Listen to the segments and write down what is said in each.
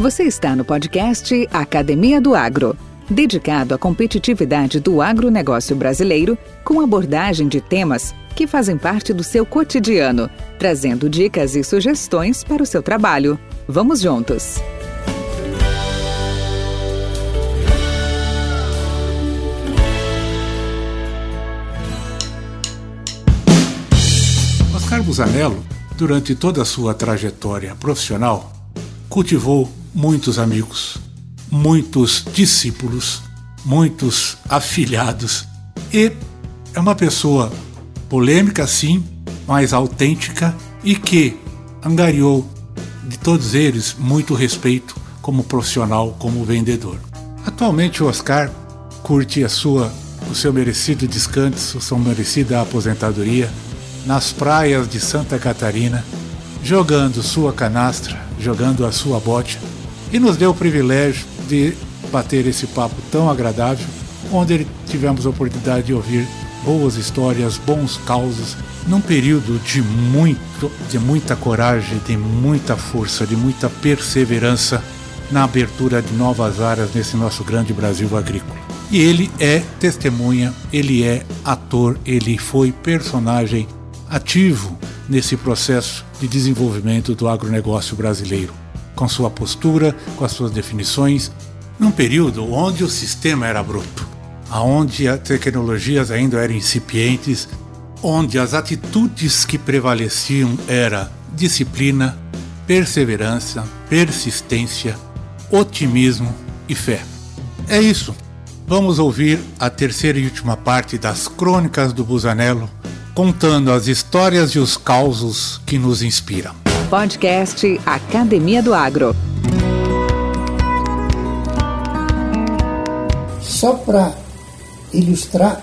Você está no podcast Academia do Agro, dedicado à competitividade do agronegócio brasileiro, com abordagem de temas que fazem parte do seu cotidiano, trazendo dicas e sugestões para o seu trabalho. Vamos juntos! Oscar Busanello, durante toda a sua trajetória profissional, cultivou muitos amigos, muitos discípulos, muitos afilhados e é uma pessoa polêmica, sim, mas autêntica e que angariou de todos eles muito respeito como profissional, como vendedor. Atualmente o Oscar curte a sua, o seu merecido descanso, sua merecida aposentadoria nas praias de Santa Catarina, jogando sua canastra, jogando a sua bote e nos deu o privilégio de bater esse papo tão agradável, onde tivemos a oportunidade de ouvir boas histórias, bons causos, num período de muito, de muita coragem, de muita força, de muita perseverança na abertura de novas áreas nesse nosso grande Brasil agrícola. E ele é testemunha, ele é ator, ele foi personagem ativo nesse processo de desenvolvimento do agronegócio brasileiro com sua postura, com as suas definições, num período onde o sistema era bruto, onde as tecnologias ainda eram incipientes, onde as atitudes que prevaleciam era disciplina, perseverança, persistência, otimismo e fé. É isso. Vamos ouvir a terceira e última parte das Crônicas do Busanello, contando as histórias e os causos que nos inspiram podcast Academia do Agro. Só para ilustrar,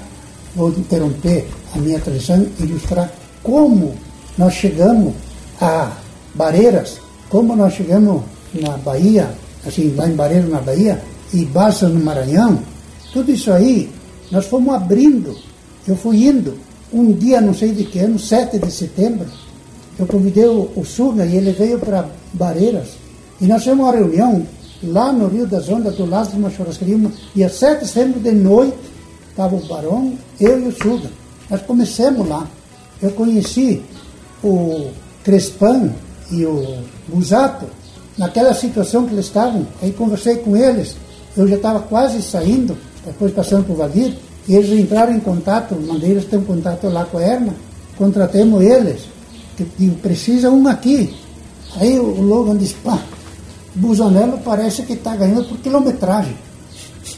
vou interromper a minha tradição, ilustrar como nós chegamos a Barreiras, como nós chegamos na Bahia, assim, lá em Barreiras, na Bahia, e Barça, no Maranhão, tudo isso aí, nós fomos abrindo. Eu fui indo, um dia, não sei de que ano, 7 de setembro, eu convidei o, o Surna e ele veio para Barreiras. E nós tivemos uma reunião lá no Rio das Ondas, do lado de uma churrascaria. E às 7 de setembro de noite, estava o Barão, eu e o Surna. Nós começamos lá. Eu conheci o Crespan e o Busato naquela situação que eles estavam. Aí conversei com eles. Eu já estava quase saindo, depois passando por Valdir. E eles entraram em contato, mandei eles ter um contato lá com a Erma. Contratemos eles que precisa um aqui. Aí o Logan disse, pá, Busanello parece que está ganhando por quilometragem.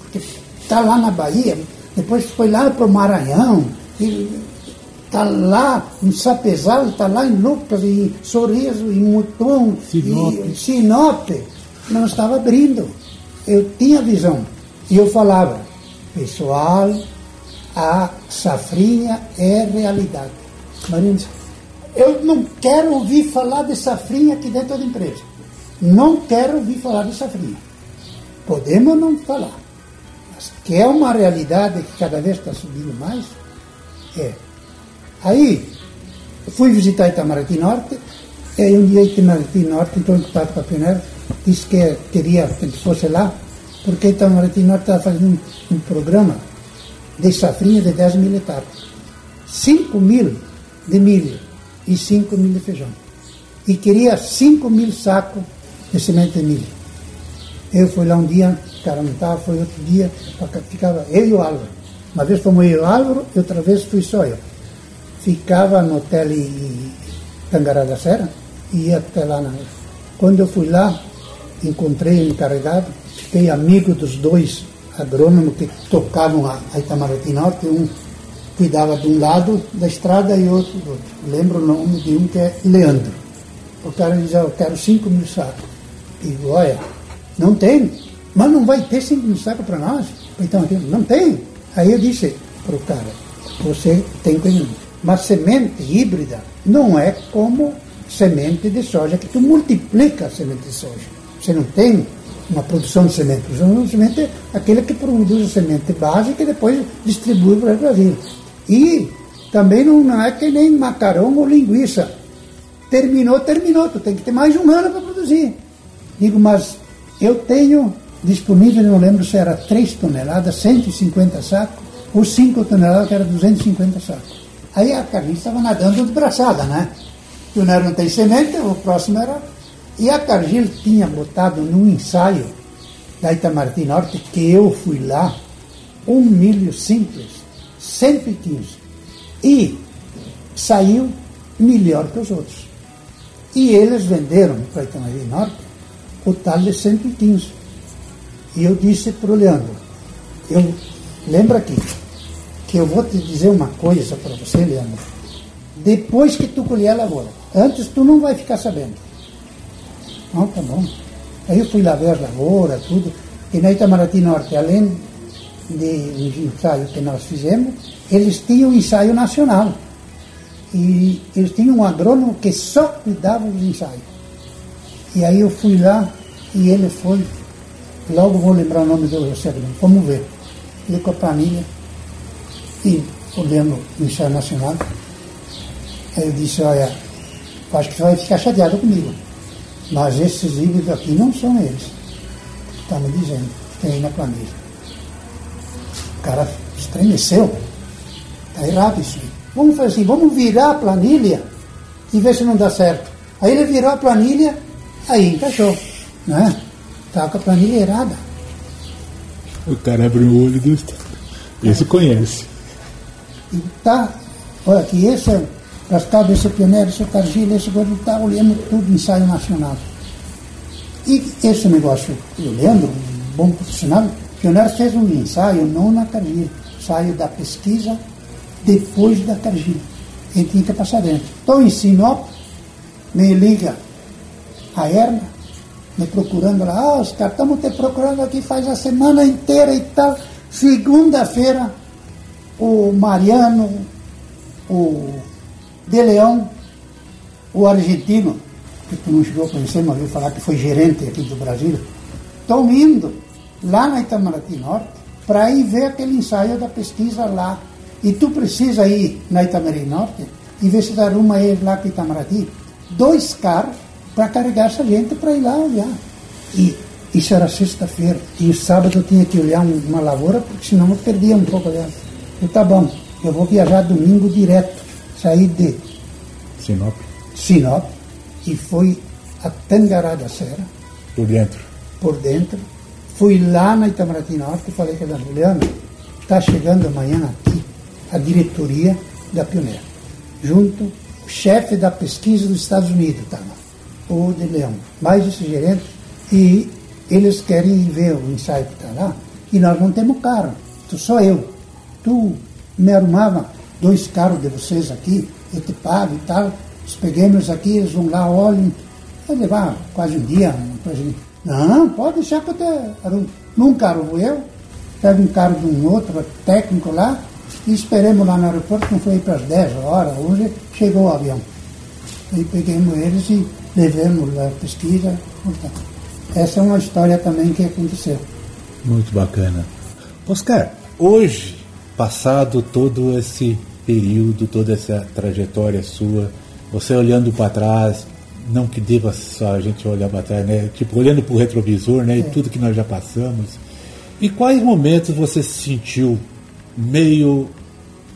Porque está lá na Bahia, depois foi lá para o Maranhão, está lá em Sapezal, está lá em Lucas, em Sorriso, em Mutum, Sinop. em Sinop. Não estava abrindo. Eu tinha visão. E eu falava, pessoal, a safrinha é realidade. Marina eu não quero ouvir falar de safrinha aqui dentro da empresa. Não quero ouvir falar de safrinha. Podemos não falar. Mas que é uma realidade que cada vez está subindo mais, é. Aí, fui visitar Itamaraty Norte, e um dia Itamaraty Norte entrou em contato com a pioneira, disse que queria que fosse lá, porque Itamaraty Norte estava fazendo um, um, programa de safrinha de 10 mil hectares. 5 mil de milho e 5 mil de feijão. E queria 5 mil sacos de semente de milho. Eu fui lá um dia, o cara não estava, foi outro dia, ficava eu e o Álvaro. Uma vez fomos eu e o Álvaro, e outra vez fui só eu. Ficava no hotel Tangará da Serra, e ia até lá na. Quando eu fui lá, encontrei o encarregado, fiquei amigo dos dois agrônomos que tocavam a Itamaraty Norte, um cuidava de um lado da estrada e outro do outro. Lembro o nome de um que é Leandro. O cara dizia, eu quero 5 mil sacos. Digo, olha, não tem, mas não vai ter 5 mil sacos para nós. Então, não tem. Aí eu disse para o cara, você tem que. Mas semente híbrida não é como semente de soja, que tu multiplica a semente de soja. Você não tem uma produção de semente. Produção de semente é aquele que produz a semente básica e depois distribui para o Brasil. E também não é que nem macarrão ou linguiça. Terminou, terminou. Tu tem que ter mais um ano para produzir. Digo, mas eu tenho disponível, não lembro se era 3 toneladas, 150 sacos, ou 5 toneladas, que era 250 sacos. Aí a carniça estava nadando de braçada, né? O pioneiro não tem semente, o próximo era. E a Cargill tinha botado num ensaio da Itamaraty Norte, que eu fui lá, um milho simples, 115. E saiu melhor que os outros. E eles venderam para Itamaraty Norte o tal de 115. E eu disse para o Leandro, eu lembra aqui, que eu vou te dizer uma coisa para você, Leandro. Depois que tu colher a lavoura, antes tu não vai ficar sabendo. Não, tá bom. Aí eu fui lá ver a lavoura, tudo. E na Itamaraty Norte, além de ensaio que nós fizemos, eles tinham ensaio nacional. E eles tinham um agrônomo que só cuidava dos ensaios. E aí eu fui lá e ele foi, logo vou lembrar o nome do José vamos ver. Ele com a planilha e olhando o ensaio nacional. Eu disse, olha, acho que você vai ficar chateado comigo. Mas esses híbridos aqui não são eles. Está me dizendo, tem na planilha. O cara estremeceu. Está errado isso. Vamos fazer assim, vamos virar a planilha e ver se não dá certo. Aí ele virou a planilha, aí encaixou. Né? Estava com a planilha errada. O cara abriu o olho do. Esse conhece. E tá, olha aqui, esse é as cabeças pioneiras, esse Cargill, esse coisa, está olhando tudo ensaio nacional. E esse negócio, eu lembro, um bom profissional, Pioneiro fez um ensaio, não na Cargill, ensaio da pesquisa depois da Cargill. Ele tinha que passar dentro. Estou em Sinop, me liga a Erna, me procurando lá, ah, os caras estamos te procurando aqui faz a semana inteira e tal. Segunda-feira, o Mariano, o De Leão, o argentino, que tu não chegou a conhecer, mas ouviu falar que foi gerente aqui do Brasil, estão indo lá na Itamaraty Norte para ir ver aquele ensaio da pesquisa lá. E tu precisa ir na Itamaraty Norte e ver se dá arruma eles lá com Itamaraty. Dois carros para carregar essa gente para ir lá olhar. E isso era sexta-feira. E sábado eu tinha que olhar uma lavoura, porque senão eu perdia um pouco dela. Eu, tá bom, eu vou viajar domingo direto. Saí de Sinop. Sinop e fui a Tangará da Serra. Por dentro. Por dentro. Fui lá na Itamaraty Norte e falei com a Juliana, está chegando amanhã aqui a diretoria da Pioneira, junto o chefe da pesquisa dos Estados Unidos, tá o de Leão, mais esse gerente, e eles querem ver o ensaio que está lá, e nós não temos carro, só eu tu me arrumava dois carros de vocês aqui, eu te pago e tal. Os pequenos aqui, eles vão lá, olhem. Vai levar quase um dia. Coisa Não, pode deixar que eu te arrumo. Num carro eu, pego um carro de um outro técnico lá e esperemos lá no aeroporto, não foi para as 10 horas, hoje chegou o avião. E peguemos eles e levemos a pesquisa. Essa é uma história também que aconteceu. Muito bacana. Oscar, hoje passado todo esse período, toda essa trajetória sua, você olhando para trás, não que deva só a gente olhar para trás, né? Tipo, olhando para o retrovisor, né? E é. tudo que nós já passamos. E quais momentos você se sentiu meio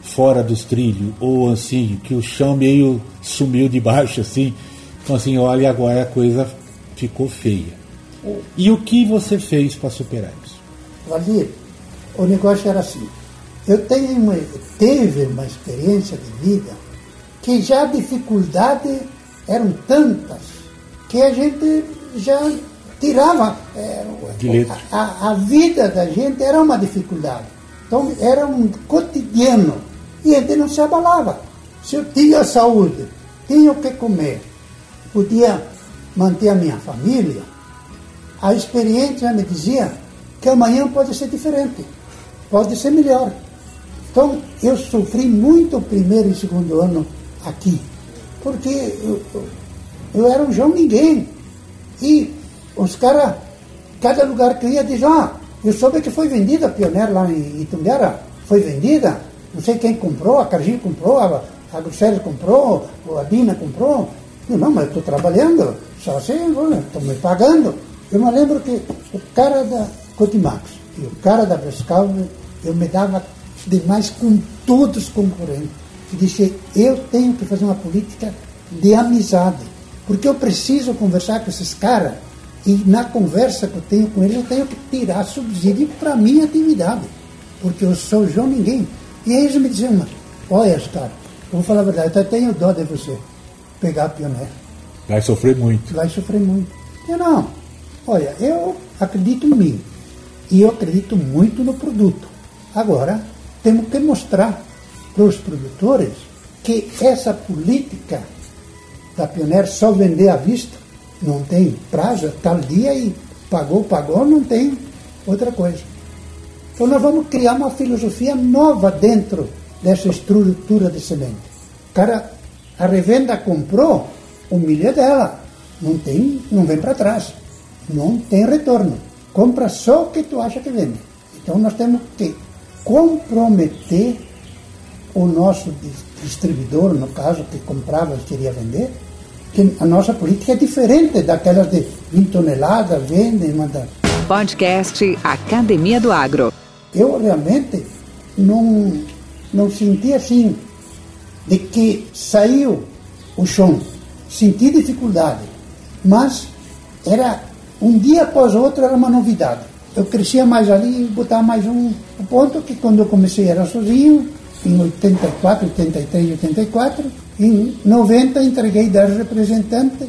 fora dos trilhos? Ou assim, que o chão meio sumiu de baixo, assim? Então, assim, olha, agora a coisa ficou feia. E o que você fez para superar isso? Valdir, o negócio era assim. Eu tenho uma, teve uma experiência de vida que já dificuldades eram tantas que a gente já tirava. É, a, a, vida da gente era uma dificuldade. Então era um cotidiano. E a gente não se abalava. Se eu tinha saúde, tinha o que comer, podia manter a minha família, a experiência me dizia que amanhã pode ser diferente, pode ser melhor. Então, eu sofri muito o primeiro e segundo ano aqui, porque eu, eu era um João Ninguém. E os caras, cada lugar que ia, diziam, ah, eu soube que foi vendida a Pioneira lá em Itumbiara, foi vendida, não sei quem comprou, a Cargill comprou, a, a Grosseries comprou, a Dina comprou. Eu, não, mas eu estou trabalhando, só assim, estou me pagando. Eu me lembro que o cara da Cotimax e o cara da Brescalve, eu me dava demais com todos os concorrentes. E disse, eu tenho que fazer uma política de amizade, porque eu preciso conversar com esses caras e na conversa que eu tenho com eles eu tenho que tirar subsídio para a minha atividade, porque eu sou João Ninguém. E eles me diziam, olha, cara, eu vou falar a verdade, eu até tenho dó de você pegar a pioneira. Vai sofrer muito. Vai sofrer muito. Eu não. Olha, eu acredito em mim. E eu acredito muito no produto. Agora, temos que mostrar para os produtores que essa política da Pioneer só vender à vista, não tem prazo, tal dia e pagou, pagou, não tem outra coisa. Então nós vamos criar uma filosofia nova dentro dessa estrutura de semente. O cara, a revenda comprou, é dela, não tem, não vem para trás, não tem retorno. Compra só o que tu acha que vende. Então nós temos que comprometer o nosso distribuidor, no caso, que comprava e queria vender, que a nossa política é diferente daquelas de 20 toneladas, vende e manda. Podcast Academia do Agro. Eu realmente não, não senti assim, de que saiu o chão. Senti dificuldade, mas era um dia após outro era uma novidade. Eu crescia mais ali e botava mais um ponto que quando eu comecei era sozinho, em 84, 83, 84. Em 90 entreguei 10 representantes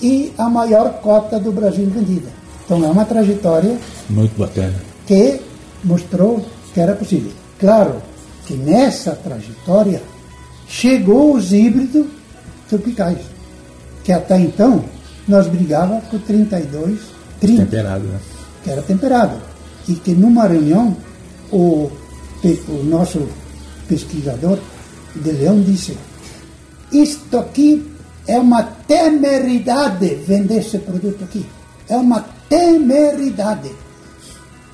e a maior cota do Brasil vendida. Então é uma trajetória muito bacana que mostrou que era possível. Claro que nessa trajetória chegou os híbridos tropicais, que até então nós brigava com 32, 30. Temperado, né? Que era temperado. E que numa reunião o, o nosso pesquisador de Leão disse: Isto aqui é uma temeridade vender esse produto aqui. É uma temeridade.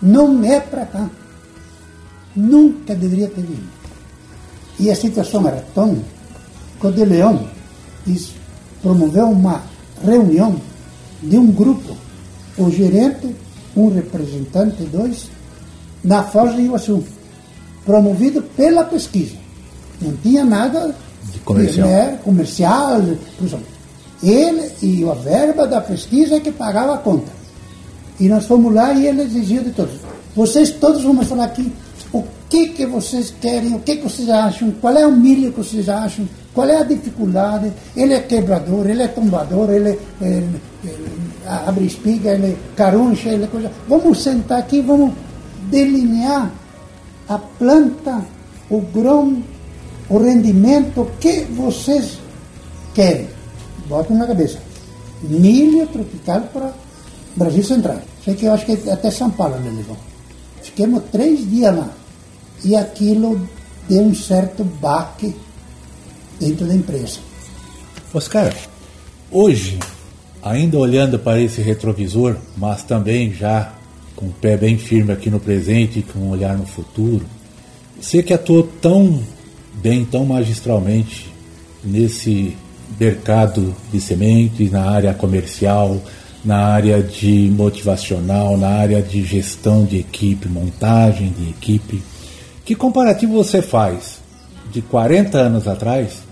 Não é para cá. Nunca deveria ter vindo. E a situação era tão que o de Leão promoveu uma reunião de um grupo, o gerente, um representante, dois, na Foz de Iguaçu promovido pela pesquisa. Não tinha nada de comercial. Né, comercial ele e a verba da pesquisa é que pagava a conta. E nós fomos lá e ele exigiu de todos. Vocês todos vão falar aqui o que, que vocês querem, o que, que vocês acham, qual é o milho que vocês acham, qual é a dificuldade. Ele é quebrador, ele é tombador, ele, ele, ele abre espiga, ele é caruncha, ele é coisa. Vamos sentar aqui, vamos delinear a planta, o grão, o rendimento que vocês querem. Botam na cabeça. Milho tropical para Brasil Central. Sei que eu acho que até São Paulo me levou. Fiquemos três dias lá. E aquilo deu um certo baque dentro da empresa. Oscar, hoje, ainda olhando para esse retrovisor, mas também já com o pé bem firme aqui no presente e com um olhar no futuro. Você que atuou tão bem, tão magistralmente nesse mercado de sementes, na área comercial, na área de motivacional, na área de gestão de equipe, montagem de equipe. Que comparativo você faz de 40 anos atrás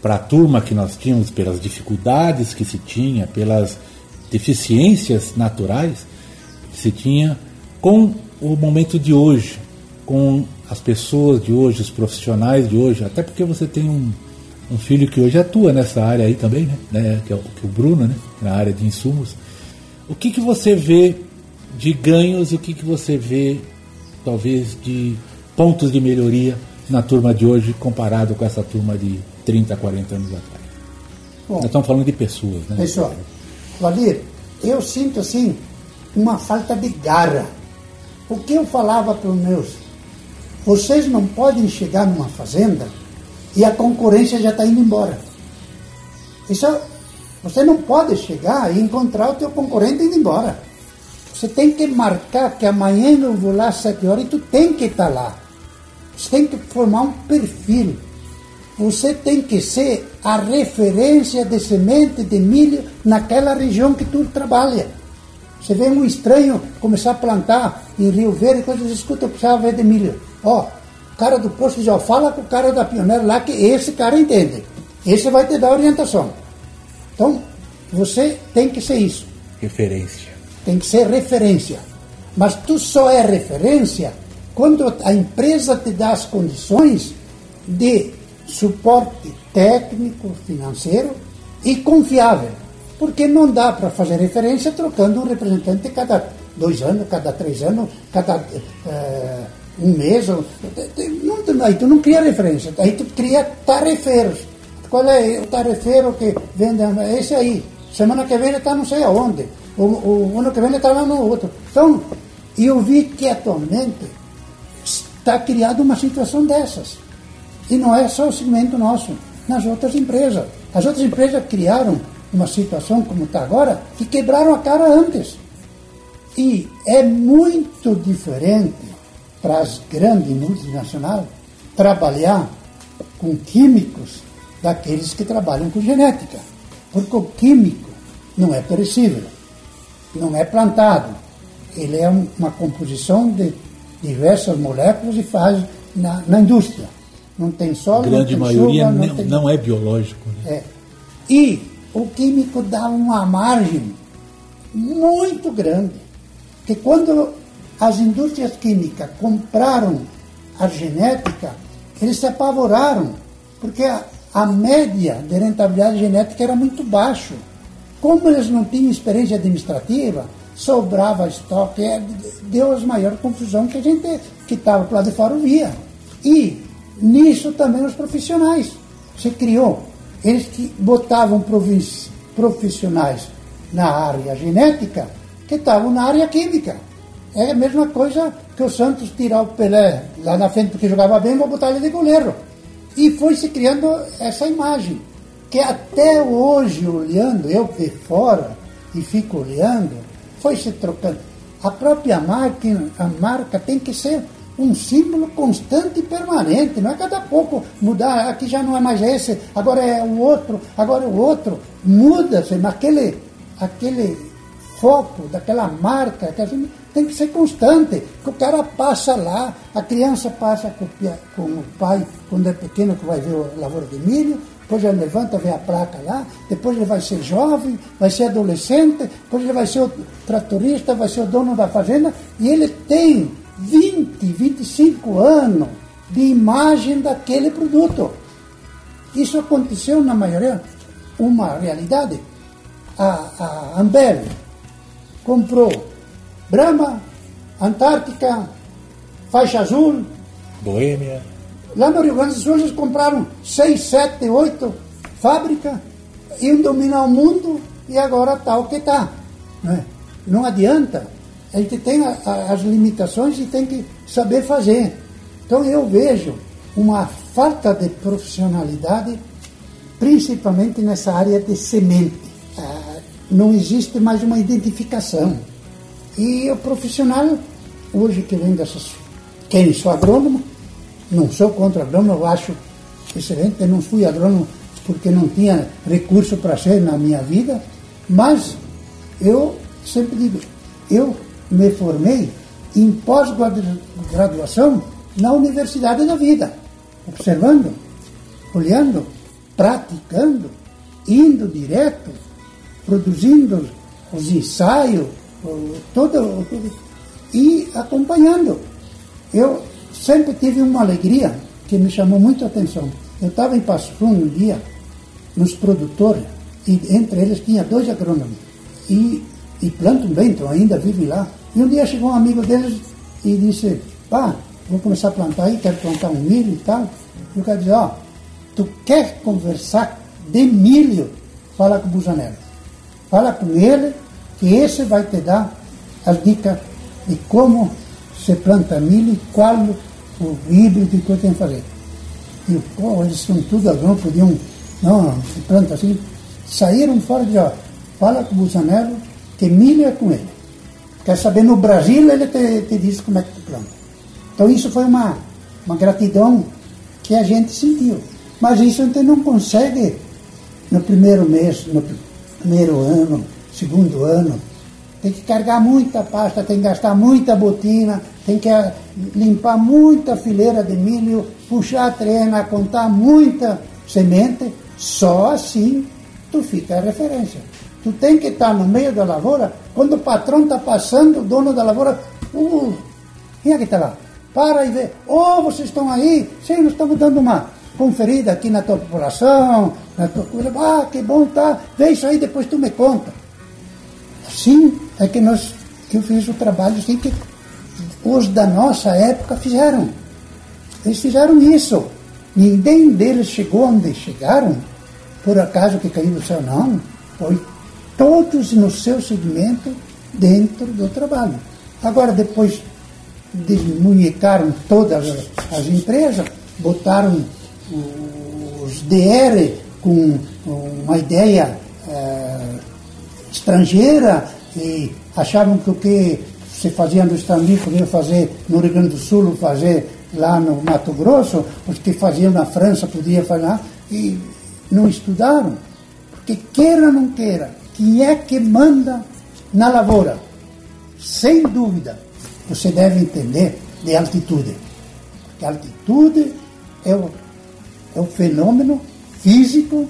para a turma que nós tínhamos, pelas dificuldades que se tinha, pelas deficiências naturais, se tinha com o momento de hoje, com as pessoas de hoje, os profissionais de hoje, até porque você tem um, um filho que hoje atua nessa área aí também, né? né? Que, é o, que é o Bruno, né? Na área de insumos. O que, que você vê de ganhos e o que, que você vê, talvez, de pontos de melhoria na turma de hoje comparado com essa turma de 30, 40 anos atrás? Bom, Nós estamos falando de pessoas, né? Pessoal, Valir, eu sinto assim uma falta de garra. O que eu falava para os meus? Vocês não podem chegar numa fazenda e a concorrência já está indo embora. Isso, você não pode chegar e encontrar o teu concorrente indo embora. Você tem que marcar que amanhã eu vou lá às sete horas e tu tem que estar tá lá. Você tem que formar um perfil. Você tem que ser a referência de semente de milho naquela região que tu trabalha. Você vê um estranho começar a plantar em Rio Verde, quando diz, escuta, eu precisava ver de milho. Ó, o cara do posto ó, fala com o cara da pioneira lá que esse cara entende. Esse vai te dar orientação. Então, você tem que ser isso. Referência. Tem que ser referência. Mas tu só é referência quando a empresa te dá as condições de suporte técnico, financeiro e confiável. Porque não dá para fazer referência trocando um representante cada dois anos, cada três anos, cada uh, um mês. Não, aí tu não cria referência, aí tu cria tarefeiros. Qual é o tarefeiro que vende? Esse aí. Semana que vem ele está não sei aonde. O, o ano que vem ele está lá no outro. Então, eu vi que atualmente está criada uma situação dessas. E não é só o segmento nosso, nas outras empresas. As outras empresas criaram uma situação como está agora que quebraram a cara antes. E é muito diferente para as grandes multinacionais trabalhar com químicos daqueles que trabalham com genética. Porque o químico não é perecível, não é plantado. Ele é uma composição de diversas moléculas e faz na, na indústria. Não tem solo, grande não tem maioria chuva, não, não, tem... não é biológico. Né? É. E o químico dá uma margem muito grande. Que quando as indústrias químicas compraram a genética, eles se apavoraram, porque a, a média de rentabilidade genética era muito baixo. Como eles não tinham experiência administrativa, sobrava estoque, é, deu as maior confusão que a gente que estava lá de fora via. E nisso também os profissionais. Você criou. Eles que botavam profissionais na área genética que estavam na área química. É a mesma coisa que o Santos tirar o Pelé lá na frente porque jogava bem, vou botar ele de goleiro. E foi se criando essa imagem, que até hoje, olhando, eu de fora e fico olhando, foi se trocando. A própria marca, a marca tem que ser um símbolo constante e permanente, não é cada pouco mudar, aqui já não é mais esse, agora é o outro, agora é o outro. Muda-se, mas aquele, aquele foco daquela marca que a gente tem que ser constante, que o cara passa lá, a criança passa com, o pai quando é pequeno que vai ver a lavoura de milho, depois ele levanta, vê a placa lá, depois ele vai ser jovem, vai ser adolescente, depois ele vai ser o tratorista, vai ser o dono da fazenda, e ele tem 20, 25 anos de imagem daquele produto. Isso aconteceu na maioria, uma realidade. A, a Ambev comprou Brahma, Antártica, Faixa Azul, Boêmia. Lá no Rio Grande do Sul eles compraram seis, sete, oito fábricas, iam dominar o mundo e agora está o que está. Não, é? não adianta. A gente tem a, a, as limitações e tem que saber fazer. Então eu vejo uma falta de profissionalidade, principalmente nessa área de semente. Ah, não existe mais uma identificação. E o profissional, hoje que vem dessas. Quem sou agrônomo, não sou contra agrônomo, eu acho excelente. Eu não fui agrônomo porque não tinha recurso para ser na minha vida, mas eu sempre digo, eu me formei em pós-graduação na Universidade da Vida, observando, olhando, praticando, indo direto, produzindo os ensaios, todo, e acompanhando. Eu sempre tive uma alegria que me chamou muito a atenção. Eu estava em Passo Fundo um dia, nos produtores, e entre eles tinha dois agrônomos. E, e plantam bem, então ainda vivem lá. E um dia chegou um amigo deles e disse, pá, vou começar a plantar aí, quero plantar um milho e tal. E o cara disse, ó, oh, tu quer conversar de milho? Fala com o Bujanello. Fala com ele, que esse vai te dar as dicas de como se planta milho e qual o híbrido que tem que fazer. E pô, eles são tudo agrônomos, podiam, não, se planta assim. Saíram fora de, ó, fala com o Busanello é com ele. Quer saber, no Brasil ele te, te diz como é que tu planta. Então isso foi uma, uma gratidão que a gente sentiu. Mas isso a gente não consegue no primeiro mês, no primeiro ano, segundo ano. tem que carregar muita pasta, tem que gastar muita botina, tem que eh, limpar muita fileira de milho, puxar a trena, contar muita semente. Só assim tu fica a referência. Tu tem que estar no meio da lavoura, quando o patrão está passando, o dono da lavoura, uh, quem é que está lá? Para e vê, oh, vocês estão aí? Sim, nós estamos dando uma conferida aqui na tua população, na tua coisa, ah, que bom tá, vê isso aí, depois tu me conta. Assim é que nós, que eu fiz o trabalho assim que os da nossa época fizeram. Eles fizeram isso. Ninguém deles chegou onde chegaram, por acaso que caiu do céu, não. Foi todos no seu segmento dentro do trabalho. Agora, depois desmunhecaram todas as empresas, botaram os DR com uma ideia é, estrangeira e achavam que o que se fazia no estrangeiro podia fazer no Rio Grande do Sul, fazer lá no Mato Grosso, os que faziam na França podia fazer e não estudaram. Porque queira ou não queira, quem é que manda na lavoura? Sem dúvida, você deve entender de altitude. Porque altitude é o é um fenômeno físico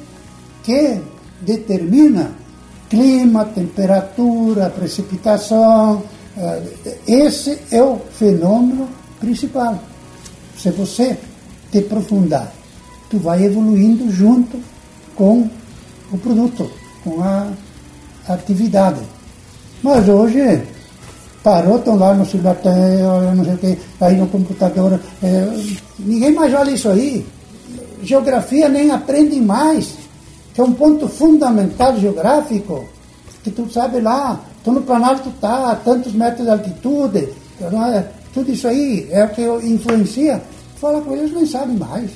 que determina clima, temperatura, precipitação. Eh, esse é o fenômeno principal. Se você te aprofundar, tu vai evoluindo junto com o produto, com a atividade. Mas hoje parou, estão lá no celular, não sei o que, aí no computador, é, ninguém mais olha isso aí geografia nem aprendem mais, que é um ponto fundamental geográfico, que tu sabe lá, tu no Planalto tá, tantos metros de altitude, é? tudo isso aí é o que influencia. Fala com eles, nem sabem mais.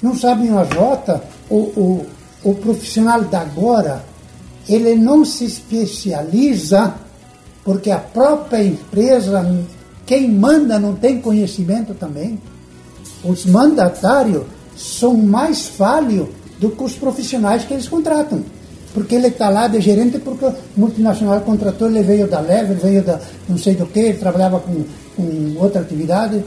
Não sabem a rota. O, o, o profissional da agora, ele não se especializa porque a própria empresa, quem manda não tem conhecimento também. Os mandatários são mais falhos do que os profissionais que eles contratam. Porque ele está lá de gerente porque o multinacional contratou, ele veio da Lever, veio da não sei do que, ele trabalhava com, com outra atividade,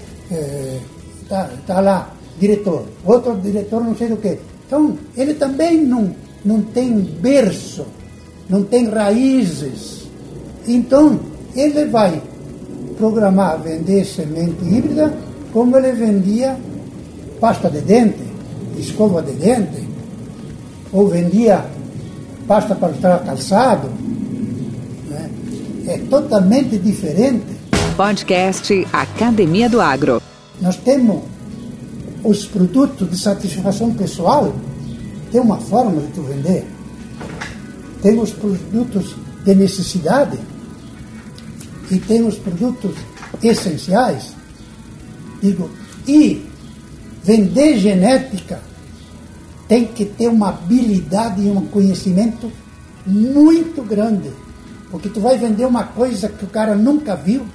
está é, tá lá, diretor, outro diretor não sei do que. Então, ele também não, não tem berço, não tem raízes. Então, ele vai programar, vender semente híbrida como ele vendia pasta de dente, escova de dente, ou vendia pasta para estar calçado. Né? É totalmente diferente. Podcast Academia do Agro. Nós temos os produtos de satisfação pessoal, tem uma forma de tu vender. Tem os produtos de necessidade e tem os produtos essenciais. Digo, e Vender genética tem que ter uma habilidade e um conhecimento muito grande. Porque tu vai vender uma coisa que o cara nunca viu.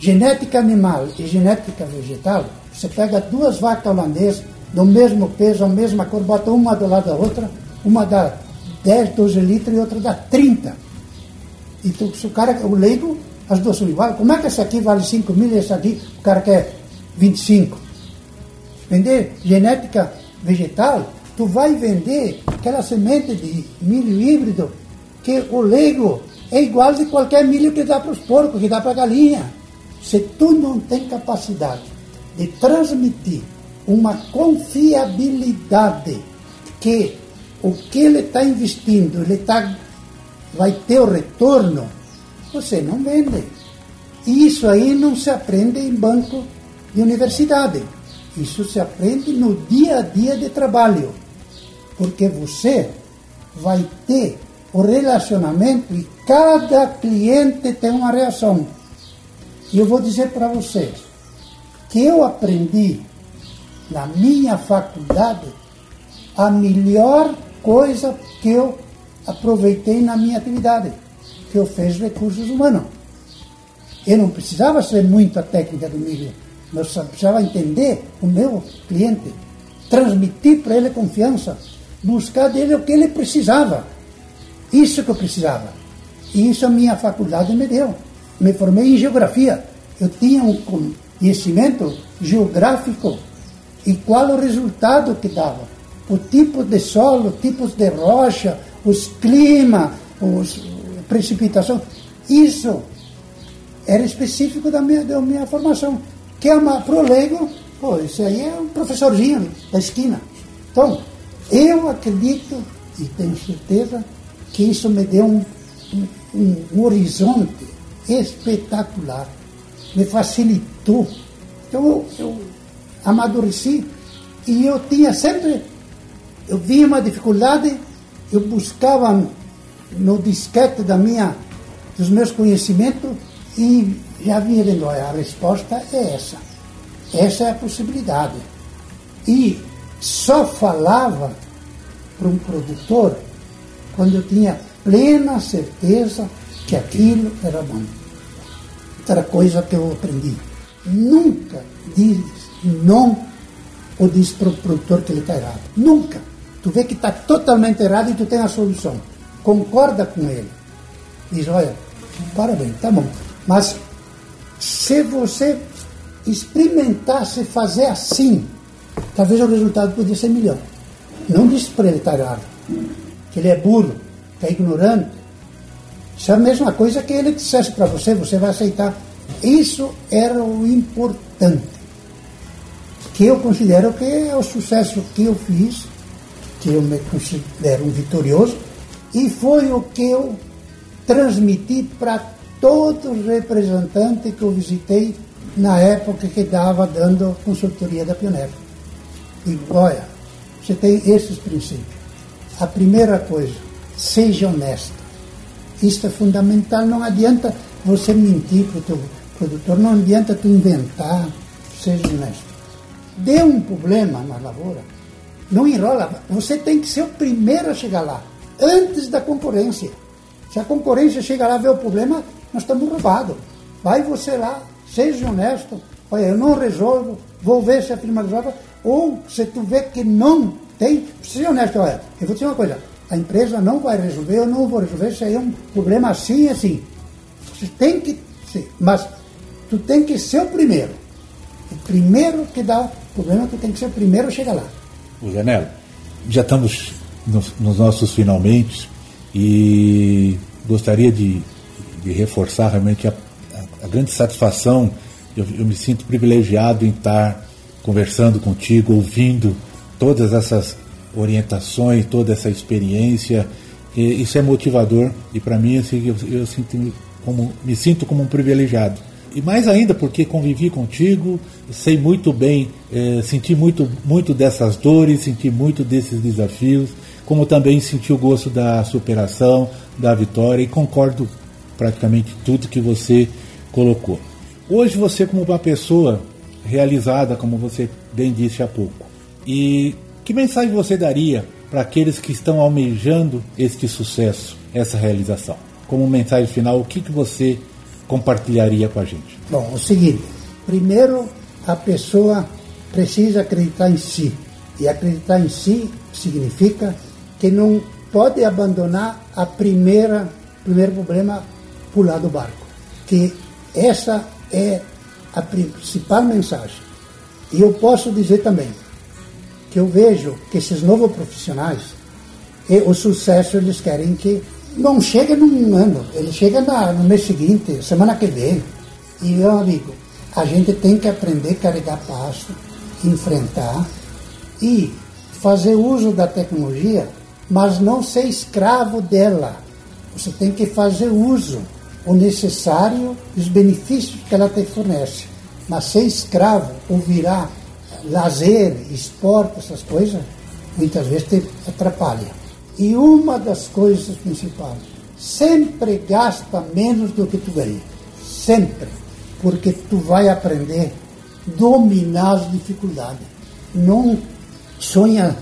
Genética animal e genética vegetal, você pega duas vacas holandesas do mesmo peso, a mesma cor, bota uma do lado da outra, uma dá 10, 12 litros e outra dá 30. E tu, se o cara, o leigo, as duas são iguais. Como é que essa aqui vale 5 mil e essa aqui o cara quer 25? vender genética vegetal, tu vai vender aquela semente de milho híbrido que o leigo é igual de qualquer milho que dá para os porcos, que dá para a galinha. Se tu não tem capacidade de transmitir uma confiabilidade que o que ele está investindo, ele tá, vai ter o retorno, você não vende. E isso aí não se aprende em banco de universidade. Isso se aprende no dia a dia de trabalho, porque você vai ter o relacionamento e cada cliente tem uma reação. E eu vou dizer para vocês que eu aprendi na minha faculdade a melhor coisa que eu aproveitei na minha atividade, que eu fiz recursos humanos. Eu não precisava ser muito a técnica do milho eu precisava entender o meu cliente, transmitir para ele confiança, buscar dele o que ele precisava. Isso que eu precisava. E isso a minha faculdade me deu. Me formei em geografia. Eu tinha um conhecimento geográfico e qual o resultado que dava. O tipo de solo, tipos de rocha, os clima, os precipitação. Isso era específico da minha, da minha formação. Que é para o leigo, pô, isso aí é um professorzinho da esquina. Então, eu acredito e tenho certeza que isso me deu um, um, um horizonte espetacular, me facilitou. Então eu, eu amadureci e eu tinha sempre, eu via uma dificuldade, eu buscava no disquete da minha, dos meus conhecimentos e já vinha vendo, a resposta é essa. Essa é a possibilidade. E só falava para um produtor quando eu tinha plena certeza que aquilo era bom. Outra coisa que eu aprendi. Nunca diz não ou diz para o produtor que ele está errado. Nunca. Tu vê que está totalmente errado e tu tem a solução. Concorda com ele. Diz, olha, parabéns, tá bom. Mas se você experimentasse fazer assim, talvez o resultado podia ser melhor. Não disse para ele estar errado, que ele é burro, que é ignorante. Isso é a mesma coisa que ele dissesse para você, você vai aceitar. Isso era o importante. Que eu considero que é o sucesso que eu fiz, que eu me considero um vitorioso, e foi o que eu transmiti para todos os representantes que eu visitei na época que estava dando consultoria da Pioneira. E olha, você tem esses princípios. A primeira coisa, seja honesto. Isso é fundamental. Não adianta você mentir para o teu produtor, não adianta tu inventar. Seja honesto. Deu um problema na lavoura, não enrola. Você tem que ser o primeiro a chegar lá, antes da concorrência. Se a concorrência chega lá e vê o problema, nós estamos roubados. Vai você lá, seja honesto. Olha, eu não resolvo, vou ver se a firma resolve. Ou se tu vê que não tem, seja honesto, olha, eu vou dizer uma coisa, a empresa não vai resolver, eu não vou resolver, isso aí é um problema assim e assim. Você tem que ser, mas tu tem que ser o primeiro. O primeiro que dá problema, tu tem que ser o primeiro a chegar lá. O Zanello, já estamos nos, nos nossos finalmente e gostaria de, de reforçar realmente a, a, a grande satisfação, eu, eu me sinto privilegiado em estar conversando contigo, ouvindo todas essas orientações, toda essa experiência. isso é motivador e para mim assim, eu, eu sinto como, me sinto como um privilegiado. E mais ainda porque convivi contigo, sei muito bem, é, senti muito, muito dessas dores, senti muito desses desafios, como também senti o gosto da superação, da vitória e concordo praticamente tudo que você colocou. Hoje você como uma pessoa realizada, como você bem disse há pouco. E que mensagem você daria para aqueles que estão almejando este sucesso, essa realização? Como mensagem final, o que, que você compartilharia com a gente? Bom, o seguinte: primeiro, a pessoa precisa acreditar em si. E acreditar em si significa que não pode abandonar a primeira primeiro problema pular do barco. Que essa é a principal mensagem. E eu posso dizer também que eu vejo que esses novos profissionais, e o sucesso eles querem que não chegue num ano, ele chega na, no mês seguinte, semana que vem. E, meu amigo, a gente tem que aprender a carregar passo, enfrentar e fazer uso da tecnologia, mas não ser escravo dela. Você tem que fazer uso o necessário os benefícios que ela te fornece. Mas ser escravo ou virar lazer, esporte, essas coisas, muitas vezes te atrapalha. E uma das coisas principais, sempre gasta menos do que tu ganha. Sempre. Porque tu vai aprender a dominar as dificuldades. Não sonha,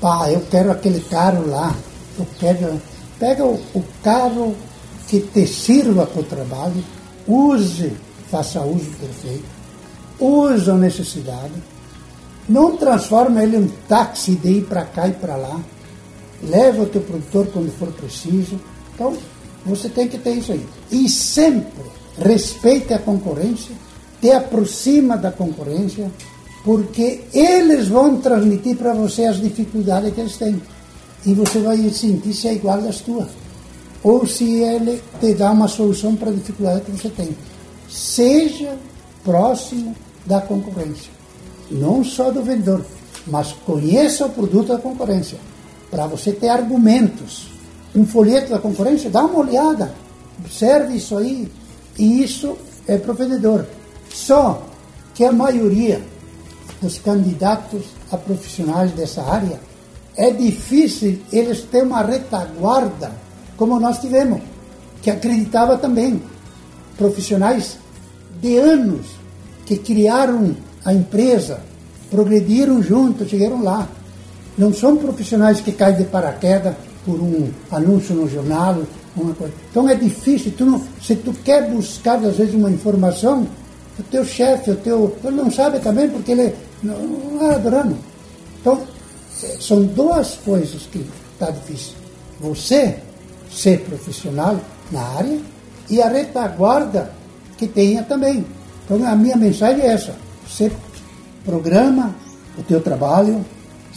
pá, eu quero aquele carro lá, eu quero. Pega o, carro que te sirva para o trabalho, use, faça uso perfeito, use a necessidade, não transforma ele em táxi de ir para cá e para lá, leva o teu produtor quando for preciso. Então, Você tem que ter isso aí. E sempre respeite a concorrência, te aproxima da concorrência, porque eles vão transmitir para você as dificuldades que eles têm. E você vai sentir se é igual às tuas. Ou se ele te dá uma solução para a dificuldade que você tem. Seja próximo da concorrência. Não só do vendedor, mas conheça o produto da concorrência. Para você ter argumentos. Um folheto da concorrência, dá uma olhada. Observe isso aí. E isso é vendedor. Só que a maioria dos candidatos a profissionais dessa área é difícil eles terem uma retaguarda como nós tivemos, que acreditava também. Profissionais de anos que criaram a empresa, progrediram juntos, chegaram lá. Não são profissionais que caem de paraquedas por um anúncio no jornal, uma coisa. Então é difícil, tu não, se tu quer buscar às vezes uma informação, o teu chefe, o teu, ele não sabe também porque ele não, não é adorando. Então, é, são duas coisas que está difícil. Você ser profissional na área e a retaguarda que tenha também. Então a minha mensagem é essa. Você programa o teu trabalho,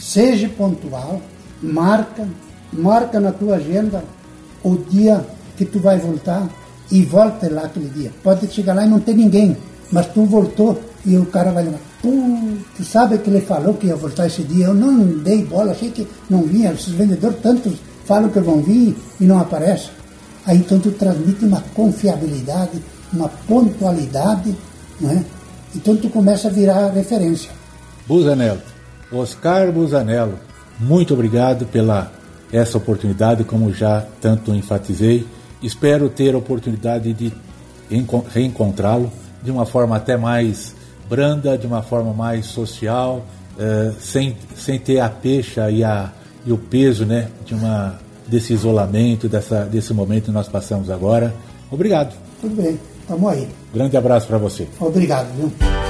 seja pontual, marca, marca na tua agenda o dia que tu vai voltar e volta lá aquele dia. Pode chegar lá e não ter ninguém, mas tu voltou e o cara vai lembrar. Tu sabe que ele falou que ia voltar esse dia? Eu não dei bola, achei que não vinha. Esses vendedores tantos falam que vão vir e não aparecem. Aí então tu transmite uma confiabilidade, uma pontualidade, não é? Então tu começa a virar referência. Busanello, Oscar Busanello, muito obrigado pela essa oportunidade, como já tanto enfatizei. Espero ter a oportunidade de reencontrá-lo de uma forma até mais branda, de uma forma mais social, uh, sem, sem ter a pecha e, a, e o peso né, de uma, desse isolamento, dessa, desse momento que nós passamos agora. Obrigado. Tudo bem, estamos aí. Grande abraço para você. Obrigado. Viu?